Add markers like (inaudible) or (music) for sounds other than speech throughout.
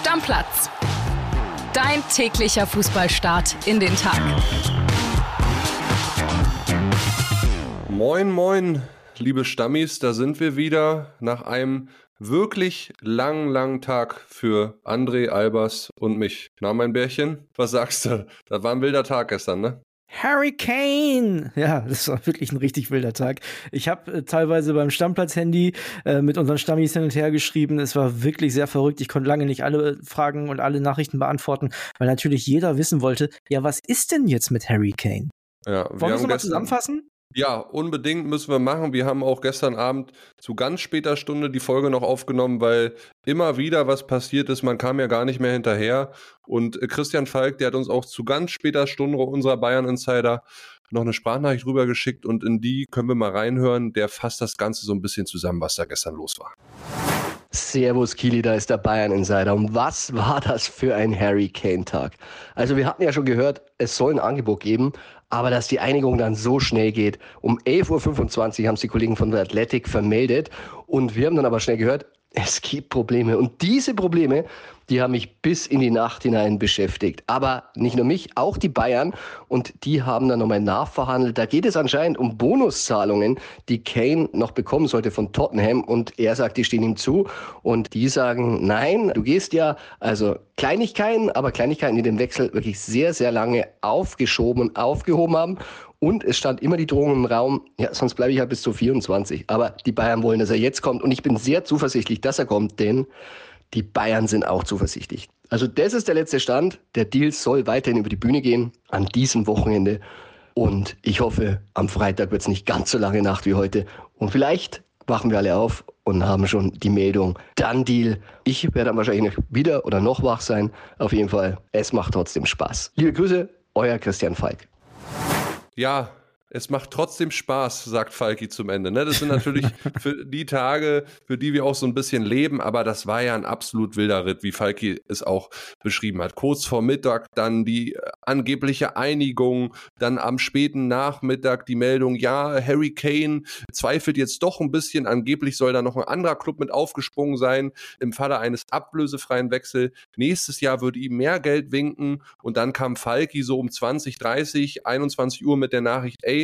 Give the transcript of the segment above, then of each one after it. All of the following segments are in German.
Stammplatz. Dein täglicher Fußballstart in den Tag. Moin, moin, liebe Stammis, da sind wir wieder nach einem wirklich langen, langen Tag für André, Albers und mich. Na, mein Bärchen, was sagst du? Das war ein wilder Tag gestern, ne? Harry Kane! Ja, das war wirklich ein richtig wilder Tag. Ich habe äh, teilweise beim Stammplatz-Handy äh, mit unseren Stammis hin und her geschrieben. Es war wirklich sehr verrückt. Ich konnte lange nicht alle Fragen und alle Nachrichten beantworten, weil natürlich jeder wissen wollte, ja, was ist denn jetzt mit Harry Kane? Ja, Wollen wir es nochmal zusammenfassen? Ja, unbedingt müssen wir machen. Wir haben auch gestern Abend zu ganz später Stunde die Folge noch aufgenommen, weil immer wieder was passiert ist. Man kam ja gar nicht mehr hinterher. Und äh, Christian Falk, der hat uns auch zu ganz später Stunde unserer Bayern Insider noch eine Sprachnachricht rübergeschickt und in die können wir mal reinhören. Der fasst das Ganze so ein bisschen zusammen, was da gestern los war. Servus Kili, da ist der Bayern Insider. Und was war das für ein Harry Kane Tag? Also wir hatten ja schon gehört, es soll ein Angebot geben, aber dass die Einigung dann so schnell geht. Um 11.25 Uhr haben es die Kollegen von der Athletic vermeldet und wir haben dann aber schnell gehört, es gibt Probleme. Und diese Probleme, die haben mich bis in die Nacht hinein beschäftigt. Aber nicht nur mich, auch die Bayern. Und die haben dann nochmal nachverhandelt. Da geht es anscheinend um Bonuszahlungen, die Kane noch bekommen sollte von Tottenham. Und er sagt, die stehen ihm zu. Und die sagen, nein, du gehst ja, also Kleinigkeiten, aber Kleinigkeiten, die den Wechsel wirklich sehr, sehr lange aufgeschoben und aufgehoben haben. Und es stand immer die Drohung im Raum, ja, sonst bleibe ich halt bis zu 24. Aber die Bayern wollen, dass er jetzt kommt. Und ich bin sehr zuversichtlich, dass er kommt, denn die Bayern sind auch zuversichtlich. Also das ist der letzte Stand. Der Deal soll weiterhin über die Bühne gehen an diesem Wochenende. Und ich hoffe, am Freitag wird es nicht ganz so lange Nacht wie heute. Und vielleicht wachen wir alle auf und haben schon die Meldung, dann Deal. Ich werde dann wahrscheinlich wieder oder noch wach sein. Auf jeden Fall, es macht trotzdem Spaß. Liebe Grüße, euer Christian Falk. Ja, es macht trotzdem Spaß, sagt Falki zum Ende. Ne? Das sind natürlich (laughs) für die Tage, für die wir auch so ein bisschen leben, aber das war ja ein absolut wilder Ritt, wie Falki es auch beschrieben hat. Kurz vor Mittag dann die äh, angebliche Einigung, dann am späten Nachmittag die Meldung, ja, Harry Kane zweifelt jetzt doch ein bisschen, angeblich soll da noch ein anderer Club mit aufgesprungen sein im Falle eines ablösefreien Wechsels. Nächstes Jahr würde ihm mehr Geld winken und dann kam Falki so um 20, 30, 21 Uhr mit der Nachricht, ey,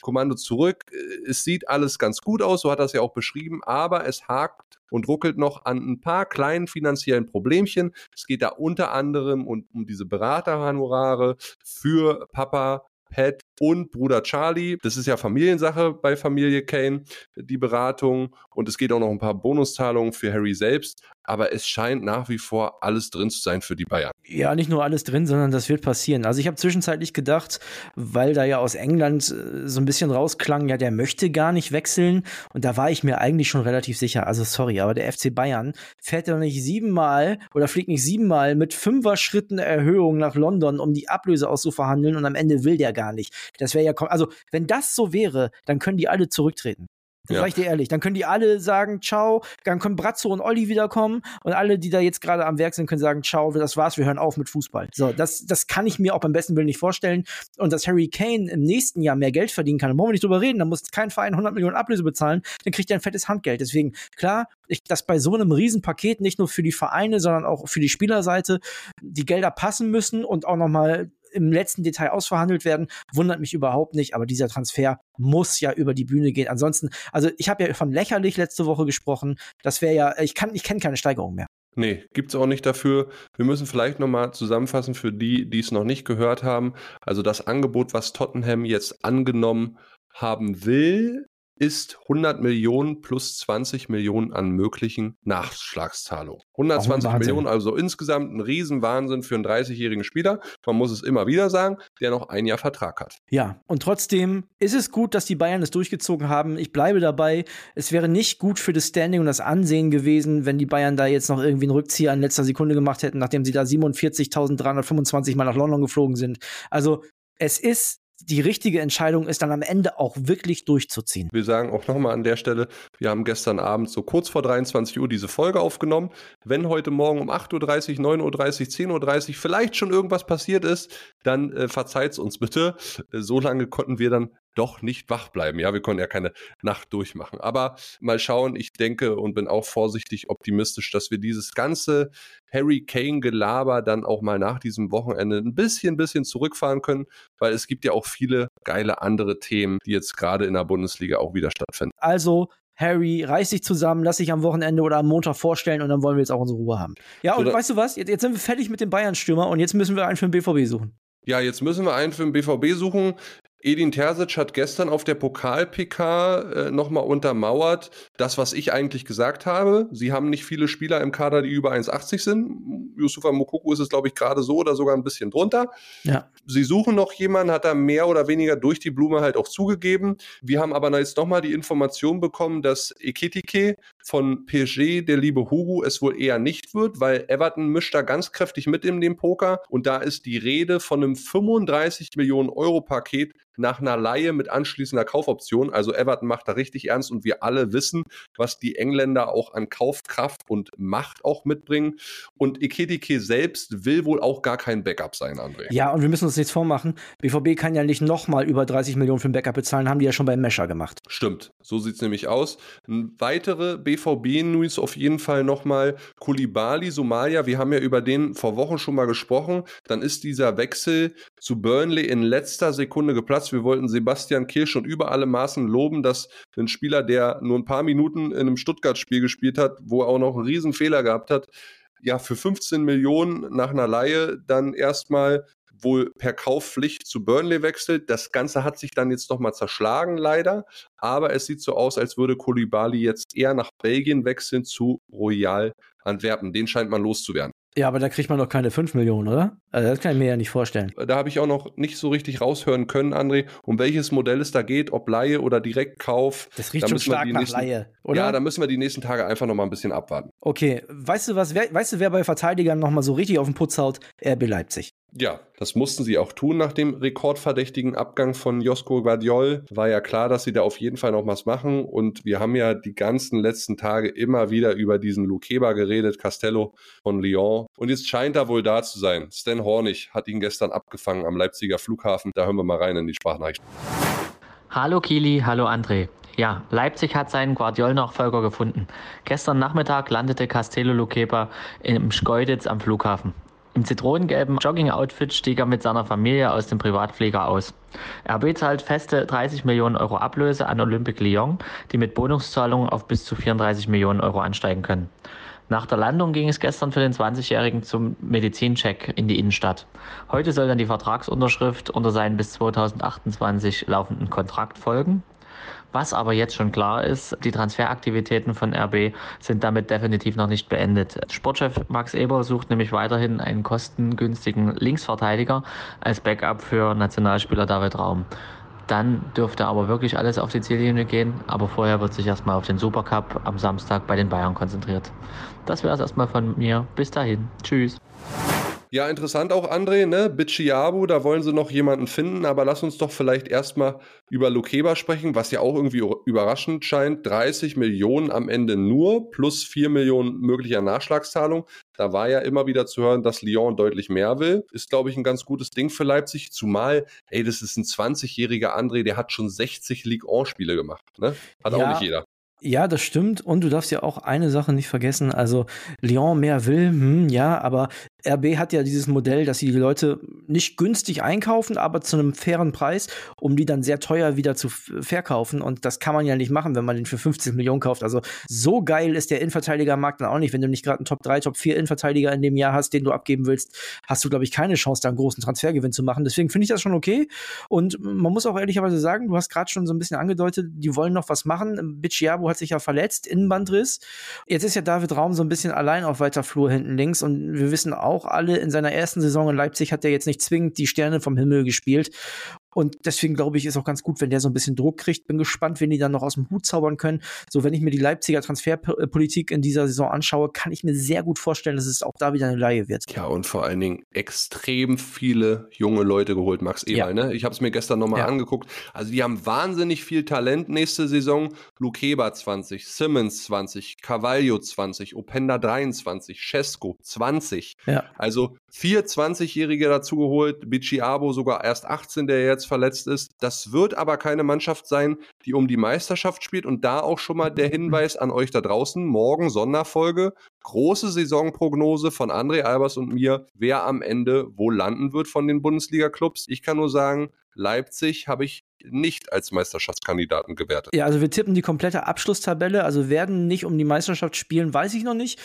Kommando zurück. Es sieht alles ganz gut aus, so hat er es ja auch beschrieben, aber es hakt und ruckelt noch an ein paar kleinen finanziellen Problemchen. Es geht da unter anderem um, um diese Beraterhonorare für Papa Pat und Bruder Charlie. Das ist ja Familiensache bei Familie Kane, die Beratung. Und es geht auch noch ein paar Bonuszahlungen für Harry selbst. Aber es scheint nach wie vor alles drin zu sein für die Bayern. Ja, nicht nur alles drin, sondern das wird passieren. Also ich habe zwischenzeitlich gedacht, weil da ja aus England äh, so ein bisschen rausklang, ja, der möchte gar nicht wechseln. Und da war ich mir eigentlich schon relativ sicher. Also sorry, aber der FC Bayern fährt ja nicht siebenmal oder fliegt nicht siebenmal mit fünfer Schritten Erhöhung nach London, um die Ablöse auszuverhandeln und am Ende will der gar nicht. Das wäre ja, also wenn das so wäre, dann können die alle zurücktreten. Das ja. sag ich dir ehrlich. Dann können die alle sagen, ciao, dann können Brazzo und Olli wiederkommen und alle, die da jetzt gerade am Werk sind, können sagen, ciao, das war's, wir hören auf mit Fußball. So, das, das kann ich mir auch beim besten Willen nicht vorstellen. Und dass Harry Kane im nächsten Jahr mehr Geld verdienen kann, da brauchen wir nicht drüber reden, da muss kein Verein 100 Millionen Ablöse bezahlen, dann kriegt er ein fettes Handgeld. Deswegen, klar, ich, dass bei so einem Riesenpaket nicht nur für die Vereine, sondern auch für die Spielerseite die Gelder passen müssen und auch nochmal im letzten Detail ausverhandelt werden, wundert mich überhaupt nicht, aber dieser Transfer muss ja über die Bühne gehen. Ansonsten, also ich habe ja von lächerlich letzte Woche gesprochen, das wäre ja, ich kann, ich kenne keine Steigerung mehr. Nee, gibt's auch nicht dafür. Wir müssen vielleicht nochmal zusammenfassen für die, die es noch nicht gehört haben. Also das Angebot, was Tottenham jetzt angenommen haben will, ist 100 Millionen plus 20 Millionen an möglichen Nachschlagszahlungen. 120 Millionen, also insgesamt ein Riesenwahnsinn für einen 30-jährigen Spieler. Man muss es immer wieder sagen, der noch ein Jahr Vertrag hat. Ja, und trotzdem ist es gut, dass die Bayern es durchgezogen haben. Ich bleibe dabei. Es wäre nicht gut für das Standing und das Ansehen gewesen, wenn die Bayern da jetzt noch irgendwie einen Rückzieher in letzter Sekunde gemacht hätten, nachdem sie da 47.325 Mal nach London geflogen sind. Also es ist die richtige Entscheidung ist, dann am Ende auch wirklich durchzuziehen. Wir sagen auch nochmal an der Stelle, wir haben gestern Abend so kurz vor 23 Uhr diese Folge aufgenommen. Wenn heute Morgen um 8.30 Uhr, 9.30 Uhr, 10.30 Uhr vielleicht schon irgendwas passiert ist, dann äh, verzeiht es uns bitte. Äh, so lange konnten wir dann doch nicht wach bleiben. Ja, wir konnten ja keine Nacht durchmachen. Aber mal schauen, ich denke und bin auch vorsichtig optimistisch, dass wir dieses ganze Harry Kane-Gelaber dann auch mal nach diesem Wochenende ein bisschen, bisschen zurückfahren können, weil es gibt ja auch viele geile andere Themen, die jetzt gerade in der Bundesliga auch wieder stattfinden. Also Harry, reiß dich zusammen, lass dich am Wochenende oder am Montag vorstellen und dann wollen wir jetzt auch unsere Ruhe haben. Ja, und so, weißt du was? Jetzt, jetzt, sind wir fertig mit dem Bayern-Stürmer und jetzt müssen wir einen für den BVB suchen. Ja, jetzt müssen wir einen für den BVB suchen. Edin Terzic hat gestern auf der Pokal-PK äh, nochmal untermauert, das, was ich eigentlich gesagt habe. Sie haben nicht viele Spieler im Kader, die über 1,80 sind. Yusufa Mokoko ist es, glaube ich, gerade so oder sogar ein bisschen drunter. Ja. Sie suchen noch jemanden, hat er mehr oder weniger durch die Blume halt auch zugegeben. Wir haben aber jetzt nochmal die Information bekommen, dass Ekitike von PSG, der liebe Hugo, es wohl eher nicht wird, weil Everton mischt da ganz kräftig mit in dem Poker und da ist die Rede von einem 35 Millionen Euro Paket nach einer Laie mit anschließender Kaufoption. Also Everton macht da richtig ernst und wir alle wissen, was die Engländer auch an Kaufkraft und Macht auch mitbringen. Und Eketike selbst will wohl auch gar kein Backup sein, André. Ja, und wir müssen uns jetzt vormachen, BVB kann ja nicht nochmal über 30 Millionen für ein Backup bezahlen, haben die ja schon beim Mescher gemacht. Stimmt, so sieht es nämlich aus. Weitere BVB-News auf jeden Fall nochmal. Kulibali, Somalia, wir haben ja über den vor Wochen schon mal gesprochen. Dann ist dieser Wechsel zu Burnley in letzter Sekunde geplatzt. Wir wollten Sebastian Kirsch schon über alle Maßen loben, dass ein Spieler, der nur ein paar Minuten in einem Stuttgart-Spiel gespielt hat, wo er auch noch einen riesen Fehler gehabt hat, ja, für 15 Millionen nach einer Laie dann erstmal wohl per Kaufpflicht zu Burnley wechselt. Das Ganze hat sich dann jetzt nochmal zerschlagen, leider. Aber es sieht so aus, als würde Kolibali jetzt eher nach Belgien wechseln zu Royal Antwerpen. Den scheint man loszuwerden. Ja, aber da kriegt man doch keine 5 Millionen, oder? Also das kann ich mir ja nicht vorstellen. Da habe ich auch noch nicht so richtig raushören können, André, um welches Modell es da geht, ob Laie oder Direktkauf. Das riecht schon stark nach nächsten, Laie, oder? Ja, da müssen wir die nächsten Tage einfach noch mal ein bisschen abwarten. Okay, weißt du was, wer, weißt du, wer bei Verteidigern noch mal so richtig auf den Putz haut? RB Leipzig. Ja, das mussten sie auch tun nach dem rekordverdächtigen Abgang von Josko Guardiol. War ja klar, dass sie da auf jeden Fall noch was machen. Und wir haben ja die ganzen letzten Tage immer wieder über diesen Lukeba geredet, Castello von Lyon. Und jetzt scheint er wohl da zu sein. Stan Hornig hat ihn gestern abgefangen am Leipziger Flughafen. Da hören wir mal rein in die Sprachnachricht. Hallo Kili, hallo André. Ja, Leipzig hat seinen Guardiol-Nachfolger gefunden. Gestern Nachmittag landete Castello Luqueba im Schkeuditz am Flughafen. Im zitronengelben Jogging-Outfit stieg er mit seiner Familie aus dem Privatflieger aus. RB zahlt feste 30 Millionen Euro Ablöse an Olympique Lyon, die mit Bonuszahlungen auf bis zu 34 Millionen Euro ansteigen können. Nach der Landung ging es gestern für den 20-Jährigen zum Medizincheck in die Innenstadt. Heute soll dann die Vertragsunterschrift unter seinen bis 2028 laufenden Kontrakt folgen. Was aber jetzt schon klar ist, die Transferaktivitäten von RB sind damit definitiv noch nicht beendet. Sportchef Max Eber sucht nämlich weiterhin einen kostengünstigen Linksverteidiger als Backup für Nationalspieler David Raum. Dann dürfte aber wirklich alles auf die Ziellinie gehen. Aber vorher wird sich erstmal auf den Supercup am Samstag bei den Bayern konzentriert. Das wäre es erstmal von mir. Bis dahin. Tschüss. Ja, interessant auch, André, ne? Bichiabu, da wollen sie noch jemanden finden, aber lass uns doch vielleicht erstmal über Lukeba sprechen, was ja auch irgendwie überraschend scheint. 30 Millionen am Ende nur, plus 4 Millionen möglicher Nachschlagszahlung. Da war ja immer wieder zu hören, dass Lyon deutlich mehr will. Ist, glaube ich, ein ganz gutes Ding für Leipzig. Zumal, ey, das ist ein 20-jähriger André, der hat schon 60 Ligue 1-Spiele gemacht. Ne? Hat ja, auch nicht jeder. Ja, das stimmt. Und du darfst ja auch eine Sache nicht vergessen. Also Lyon mehr will, hm, ja, aber RB hat ja dieses Modell, dass sie die Leute nicht günstig einkaufen, aber zu einem fairen Preis, um die dann sehr teuer wieder zu verkaufen. Und das kann man ja nicht machen, wenn man den für 50 Millionen kauft. Also so geil ist der Innenverteidigermarkt dann auch nicht. Wenn du nicht gerade einen Top 3, Top 4 Innenverteidiger in dem Jahr hast, den du abgeben willst, hast du, glaube ich, keine Chance, da einen großen Transfergewinn zu machen. Deswegen finde ich das schon okay. Und man muss auch ehrlicherweise sagen, du hast gerade schon so ein bisschen angedeutet, die wollen noch was machen. Bicciabo hat sich ja verletzt, Innenbandriss. Jetzt ist ja David Raum so ein bisschen allein auf weiter Flur hinten links und wir wissen auch, auch alle in seiner ersten Saison in Leipzig hat er jetzt nicht zwingend die Sterne vom Himmel gespielt. Und deswegen glaube ich, ist auch ganz gut, wenn der so ein bisschen Druck kriegt. Bin gespannt, wenn die dann noch aus dem Hut zaubern können. So, wenn ich mir die Leipziger Transferpolitik in dieser Saison anschaue, kann ich mir sehr gut vorstellen, dass es auch da wieder eine Laie wird. Ja, und vor allen Dingen extrem viele junge Leute geholt, Max Eberl. Ja. Ne? Ich habe es mir gestern nochmal ja. angeguckt. Also, die haben wahnsinnig viel Talent nächste Saison. Lukeba 20, Simmons 20, Carvalho 20, Openda 23, Cesco 20. Ja. Also, vier 20-Jährige dazu geholt, Bicciabo sogar erst 18, der jetzt verletzt ist. Das wird aber keine Mannschaft sein, die um die Meisterschaft spielt. Und da auch schon mal der Hinweis an euch da draußen. Morgen Sonderfolge. Große Saisonprognose von André Albers und mir, wer am Ende wo landen wird von den Bundesliga-Clubs. Ich kann nur sagen, Leipzig habe ich nicht als Meisterschaftskandidaten gewertet. Ja, also wir tippen die komplette Abschlusstabelle, also werden nicht um die Meisterschaft spielen, weiß ich noch nicht,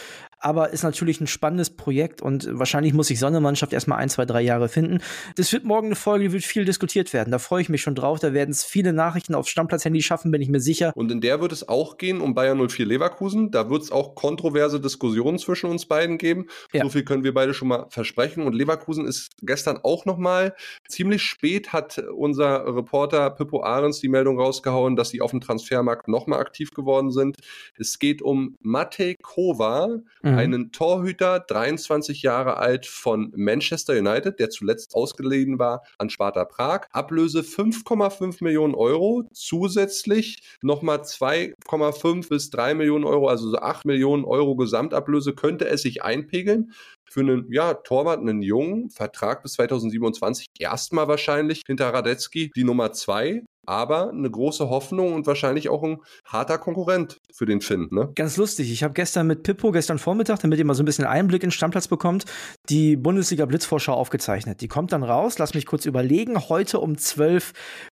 aber ist natürlich ein spannendes Projekt und wahrscheinlich muss sich Sonnemannschaft erstmal ein, zwei, drei Jahre finden. Das wird morgen eine Folge, die wird viel diskutiert werden. Da freue ich mich schon drauf. Da werden es viele Nachrichten aufs Stammplatz-Handy schaffen, bin ich mir sicher. Und in der wird es auch gehen um Bayern 04 Leverkusen. Da wird es auch kontroverse Diskussionen zwischen uns beiden geben. Ja. So viel können wir beide schon mal versprechen. Und Leverkusen ist gestern auch noch mal ziemlich spät hat unser Reporter Pippo Ahrens die Meldung rausgehauen, dass sie auf dem Transfermarkt noch mal aktiv geworden sind. Es geht um Matej Kova, mhm. Einen Torhüter, 23 Jahre alt von Manchester United, der zuletzt ausgeliehen war an Sparta Prag. Ablöse 5,5 Millionen Euro, zusätzlich nochmal 2,5 bis 3 Millionen Euro, also so 8 Millionen Euro Gesamtablöse könnte es sich einpegeln für einen ja, Torwart, einen jungen Vertrag bis 2027 erstmal wahrscheinlich hinter Radetzky die Nummer zwei aber eine große Hoffnung und wahrscheinlich auch ein harter Konkurrent für den Finn. Ne? Ganz lustig. Ich habe gestern mit Pippo, gestern Vormittag, damit ihr mal so ein bisschen Einblick in den Stammplatz bekommt, die Bundesliga Blitzvorschau aufgezeichnet. Die kommt dann raus. Lass mich kurz überlegen. Heute um 12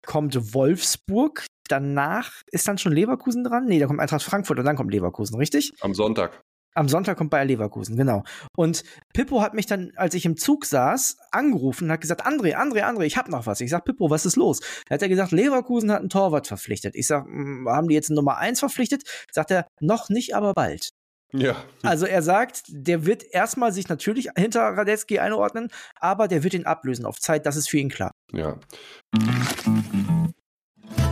kommt Wolfsburg. Danach ist dann schon Leverkusen dran? Nee, da kommt Eintracht Frankfurt und dann kommt Leverkusen, richtig? Am Sonntag. Am Sonntag kommt Bayer Leverkusen, genau. Und Pippo hat mich dann, als ich im Zug saß, angerufen und hat gesagt, André, André, André, ich hab noch was. Ich sag, Pippo, was ist los? Da hat er gesagt, Leverkusen hat einen Torwart verpflichtet. Ich sag, haben die jetzt eine Nummer 1 verpflichtet? Sagt er, noch nicht, aber bald. Ja. Also er sagt, der wird erstmal sich natürlich hinter Radetzky einordnen, aber der wird ihn ablösen auf Zeit, das ist für ihn klar. Ja.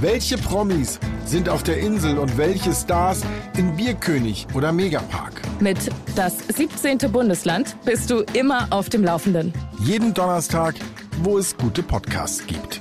Welche Promis sind auf der Insel und welche Stars in Bierkönig oder Megapark? Mit das 17. Bundesland bist du immer auf dem Laufenden. Jeden Donnerstag, wo es gute Podcasts gibt.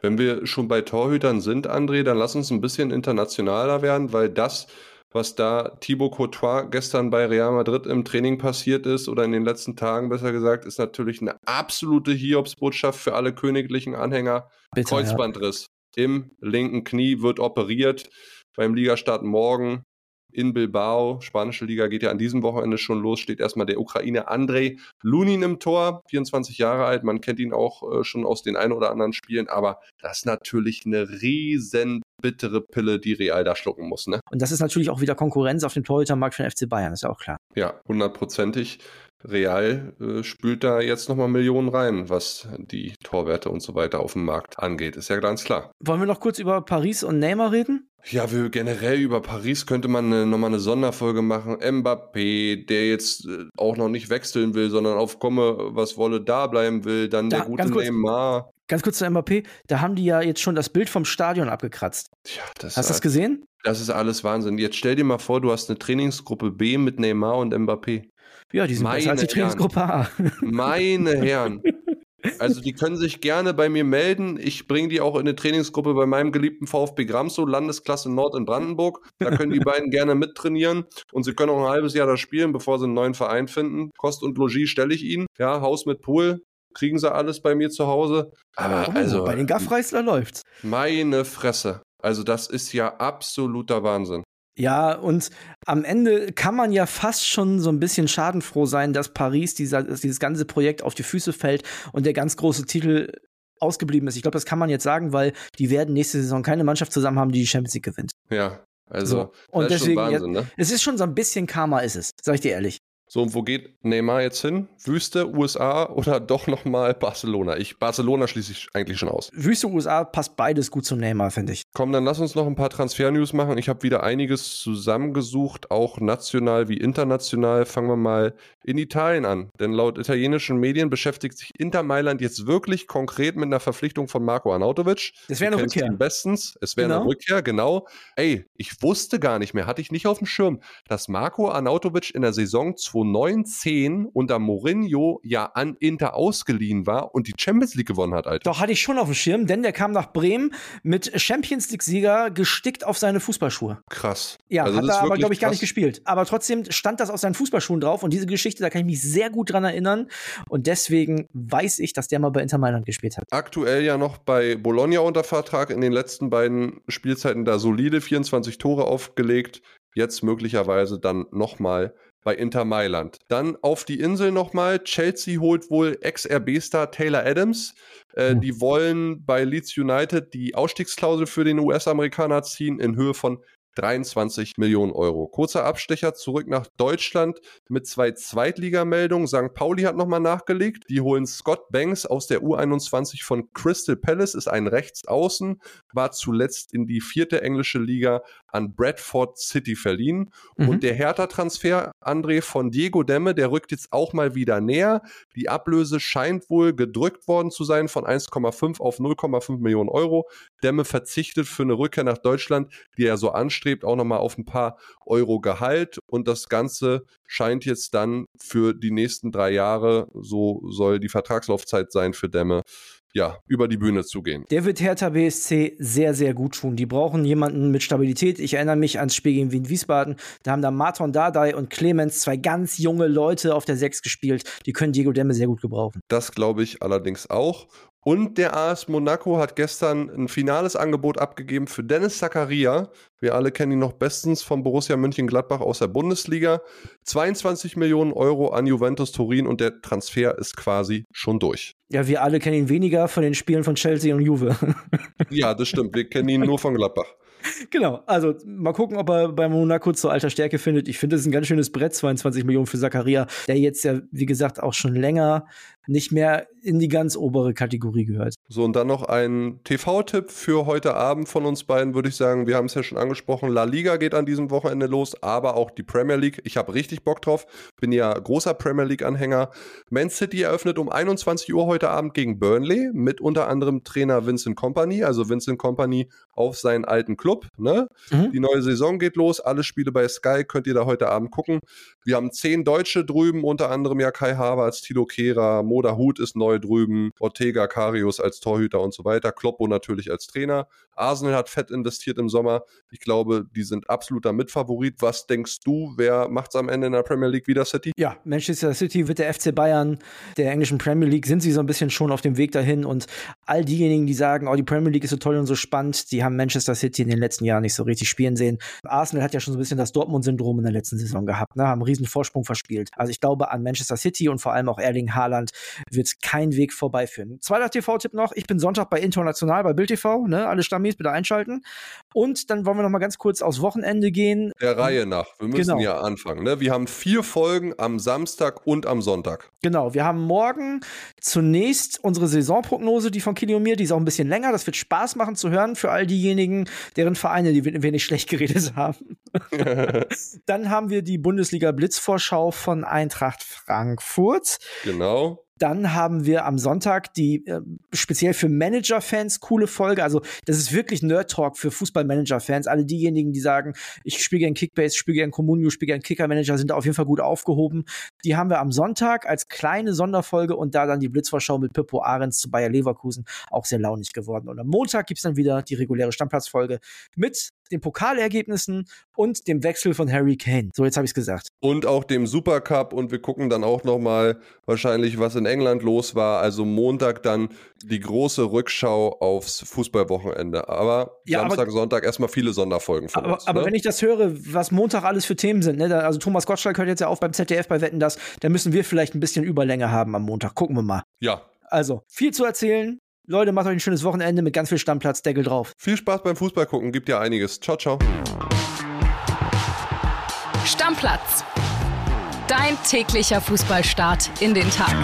Wenn wir schon bei Torhütern sind, André, dann lass uns ein bisschen internationaler werden, weil das was da Thibaut Courtois gestern bei Real Madrid im Training passiert ist oder in den letzten Tagen besser gesagt, ist natürlich eine absolute Hiobsbotschaft für alle königlichen Anhänger. Bitte, Kreuzbandriss ja. im linken Knie wird operiert beim Ligastart morgen in Bilbao. Spanische Liga geht ja an diesem Wochenende schon los. Steht erstmal der Ukraine Andrei Lunin im Tor, 24 Jahre alt. Man kennt ihn auch äh, schon aus den ein oder anderen Spielen, aber das ist natürlich eine riesen bittere Pille, die Real da schlucken muss. Ne? Und das ist natürlich auch wieder Konkurrenz auf dem Torhütermarkt von FC Bayern, ist ja auch klar. Ja, hundertprozentig. Real äh, spült da jetzt nochmal Millionen rein, was die Torwerte und so weiter auf dem Markt angeht. Ist ja ganz klar. Wollen wir noch kurz über Paris und Neymar reden? Ja, wir generell über Paris könnte man eine, nochmal eine Sonderfolge machen. Mbappé, der jetzt äh, auch noch nicht wechseln will, sondern auf Komme, was wolle, da bleiben will. Dann da, der gute Neymar. Ganz kurz zu Mbappé, da haben die ja jetzt schon das Bild vom Stadion abgekratzt. Ja, das Hast du das gesehen? Das ist alles Wahnsinn. Jetzt stell dir mal vor, du hast eine Trainingsgruppe B mit Neymar und Mbappé. Ja, die sind Meine besser als die Trainingsgruppe A. (laughs) Meine Herren. Also die können sich gerne bei mir melden. Ich bringe die auch in eine Trainingsgruppe bei meinem geliebten VfB Gramso, Landesklasse Nord in Brandenburg. Da können die (laughs) beiden gerne mittrainieren und sie können auch ein halbes Jahr da spielen, bevor sie einen neuen Verein finden. Kost und Logis stelle ich ihnen. Ja, Haus mit Pool, kriegen sie alles bei mir zu Hause. Aber oh, also bei den Gaffreisler läuft's. Meine Fresse. Also das ist ja absoluter Wahnsinn. Ja, und am Ende kann man ja fast schon so ein bisschen schadenfroh sein, dass Paris dieser, dass dieses ganze Projekt auf die Füße fällt und der ganz große Titel ausgeblieben ist. Ich glaube, das kann man jetzt sagen, weil die werden nächste Saison keine Mannschaft zusammen haben, die die Champions League gewinnt. Ja, also so. und deswegen, Wahnsinn, ne? es ist schon so ein bisschen Karma, ist es, sag ich dir ehrlich. So, und wo geht Neymar jetzt hin? Wüste, USA oder (laughs) doch nochmal Barcelona? Ich, Barcelona schließe ich eigentlich schon aus. Wüste, USA passt beides gut zu Neymar, finde ich. Komm, dann lass uns noch ein paar Transfer-News machen. Ich habe wieder einiges zusammengesucht, auch national wie international. Fangen wir mal in Italien an. Denn laut italienischen Medien beschäftigt sich Inter Mailand jetzt wirklich konkret mit einer Verpflichtung von Marco Arnautovic. Das wäre eine Rückkehr. Bestens. Es wäre Genau. eine Rückkehr, genau. Ey, ich wusste gar nicht mehr, hatte ich nicht auf dem Schirm, dass Marco Arnautovic in der Saison 2019 unter Mourinho ja an Inter ausgeliehen war und die Champions League gewonnen hat, Alter. Doch, hatte ich schon auf dem Schirm, denn der kam nach Bremen mit Champions League-Sieger gestickt auf seine Fußballschuhe. Krass. Ja, Also hat er aber, glaube ich, gar krass. nicht gespielt. Aber trotzdem stand das auf seinen Fußballschuhen drauf und diese Geschichte, da kann ich mich sehr gut dran erinnern. Und deswegen weiß ich, dass der mal bei Inter Mailand gespielt hat. aktuell ja noch bei Bologna unter Vertrag, in den letzten beiden Spielzeiten da solide 24 Tore aufgelegt, jetzt möglicherweise dann nochmal bei Inter Mailand. Dann auf die Insel nochmal, Chelsea holt wohl Ex-RB-Star Taylor Adams. Äh, Hm. Die wollen bei Leeds United die Ausstiegsklausel für den US-Amerikaner ziehen in Höhe von 23 Millionen Euro. Kurzer Abstecher zurück nach Deutschland mit zwei Zweitligameldungen. St. Pauli hat nochmal nachgelegt. Die holen Scott Banks aus der U21 von Crystal Palace, ist ein Rechtsaußen, war zuletzt in die vierte englische Liga an Bradford City verliehen. Mhm. Und der Hertha-Transfer, André, von Diego Demme, der rückt jetzt auch mal wieder näher. Die Ablöse scheint wohl gedrückt worden zu sein von 1,5 auf 0,5 Millionen Euro. Demme verzichtet für eine Rückkehr nach Deutschland, die er so anstrebt, auch nochmal auf ein paar Euro Gehalt. Und das Ganze scheint jetzt dann für die nächsten drei Jahre, so soll die Vertragslaufzeit sein für Demme, ja, über die Bühne zu gehen. Der wird Hertha BSC sehr, sehr gut tun. Die brauchen jemanden mit Stabilität. Ich erinnere mich ans Spiel gegen Wien-Wiesbaden. Da haben da Marton Dardai und Clemens, zwei ganz junge Leute auf der Sechs gespielt. Die können Diego Demme sehr gut gebrauchen. Das glaube ich allerdings auch. Und der AS Monaco hat gestern ein finales Angebot abgegeben für Dennis Zakaria. Wir alle kennen ihn noch bestens von Borussia Mönchengladbach aus der Bundesliga. 22 Millionen Euro an Juventus Turin und der Transfer ist quasi schon durch. Ja, wir alle kennen ihn weniger von den Spielen von Chelsea und Juve. (laughs) Ja, das stimmt. Wir kennen ihn nur von Gladbach. genau. Also mal gucken, ob er bei Monaco zur alter Stärke findet. Ich finde, es ist ein ganz schönes Brett, 22 Millionen für Zakaria, der jetzt ja, wie gesagt, auch schon länger nicht mehr in die ganz obere Kategorie gehört. So, und dann noch ein TV-Tipp für heute Abend von uns beiden, würde ich sagen. Wir haben es ja schon angesprochen. La Liga geht an diesem Wochenende los, aber auch die Premier League. Ich habe richtig Bock drauf. Bin ja großer Premier League-Anhänger. Man City eröffnet um 21 Uhr heute Abend gegen Burnley mit unter anderem Trainer Vincent Company, also Vincent Company auf seinen alten Club. Ne? Mhm. Die neue Saison geht los. Alle Spiele bei Sky könnt ihr da heute Abend gucken. Wir haben zehn Deutsche drüben, unter anderem ja Kai Havertz, Tilo Kehrer, Moda Hut ist neu drüben, Ortega Karius als Torhüter und so weiter, Kloppo natürlich als Trainer. Arsenal hat fett investiert im Sommer. Ich glaube, die sind absoluter Mitfavorit. Was denkst du, wer macht's am Ende in der Premier League wieder, City? Ja, Manchester City wird der FC Bayern der englischen Premier League, sind sie so ein bisschen schon auf dem Weg dahin und all diejenigen, die sagen, oh, die Premier League ist so toll und so spannend, die haben Manchester City in den letzten Jahren nicht so richtig spielen sehen. Arsenal hat ja schon so ein bisschen das Dortmund-Syndrom in der letzten Saison gehabt, ne? haben einen riesen Vorsprung verspielt. Also ich glaube, an Manchester City und vor allem auch Erling Haaland wird kein Weg vorbeiführen. Zweiter TV-Tipp noch, ich bin Sonntag bei International, bei Bild TV, ne? alle Stammis bitte einschalten. Und dann wollen wir noch mal ganz kurz aufs Wochenende gehen. Der Reihe nach. Wir müssen Genau. ja anfangen. Ne? Wir haben vier Folgen am Samstag und am Sonntag. Genau, wir haben morgen zunächst unsere Saisonprognose, die von Kili und mir, die ist auch ein bisschen länger. Das wird Spaß machen zu hören für all diejenigen, deren Vereine, die wir nicht schlecht geredet haben. (laughs) Dann haben wir die Bundesliga Blitzvorschau von Eintracht Frankfurt. genau. Dann haben wir am Sonntag die äh, speziell für Manager-Fans coole Folge. Also, das ist wirklich Nerd-Talk für Fußball-Manager-Fans. Alle diejenigen, die sagen, ich spiele gern Kickbase, spiele gern Communio, spiele gern Kicker-Manager, sind da auf jeden Fall gut aufgehoben. Die haben wir am Sonntag als kleine Sonderfolge und da dann die Blitzvorschau mit Pippo Ahrens zu Bayer Leverkusen auch sehr launig geworden. Und am Montag gibt's dann wieder die reguläre Stammplatzfolge mit den Pokalergebnissen und dem Wechsel von Harry Kane. So, jetzt habe ich's gesagt. und auch dem Supercup und wir gucken dann auch noch mal wahrscheinlich, was in England los war. Also Montag dann die große Rückschau aufs Fußballwochenende. Aber Ja, aber- Samstag, Sonntag erstmal viele Sonderfolgen von Aber, uns. aber ne? wenn ich das höre, was Montag alles für Themen sind, ne? da- also Thomas Gottschalk hört jetzt ja auf beim ZDF bei Wetten das, da müssen wir vielleicht ein bisschen Überlänge haben am Montag. Gucken wir mal. ja, Also, viel zu erzählen. Leute, macht euch ein schönes Wochenende mit ganz viel Stammplatz, Deckel drauf. viel Spaß beim Fußball gucken, gibt ja einiges. Ciao, ciao. Stammplatz. Dein täglicher Fußballstart in den Tag.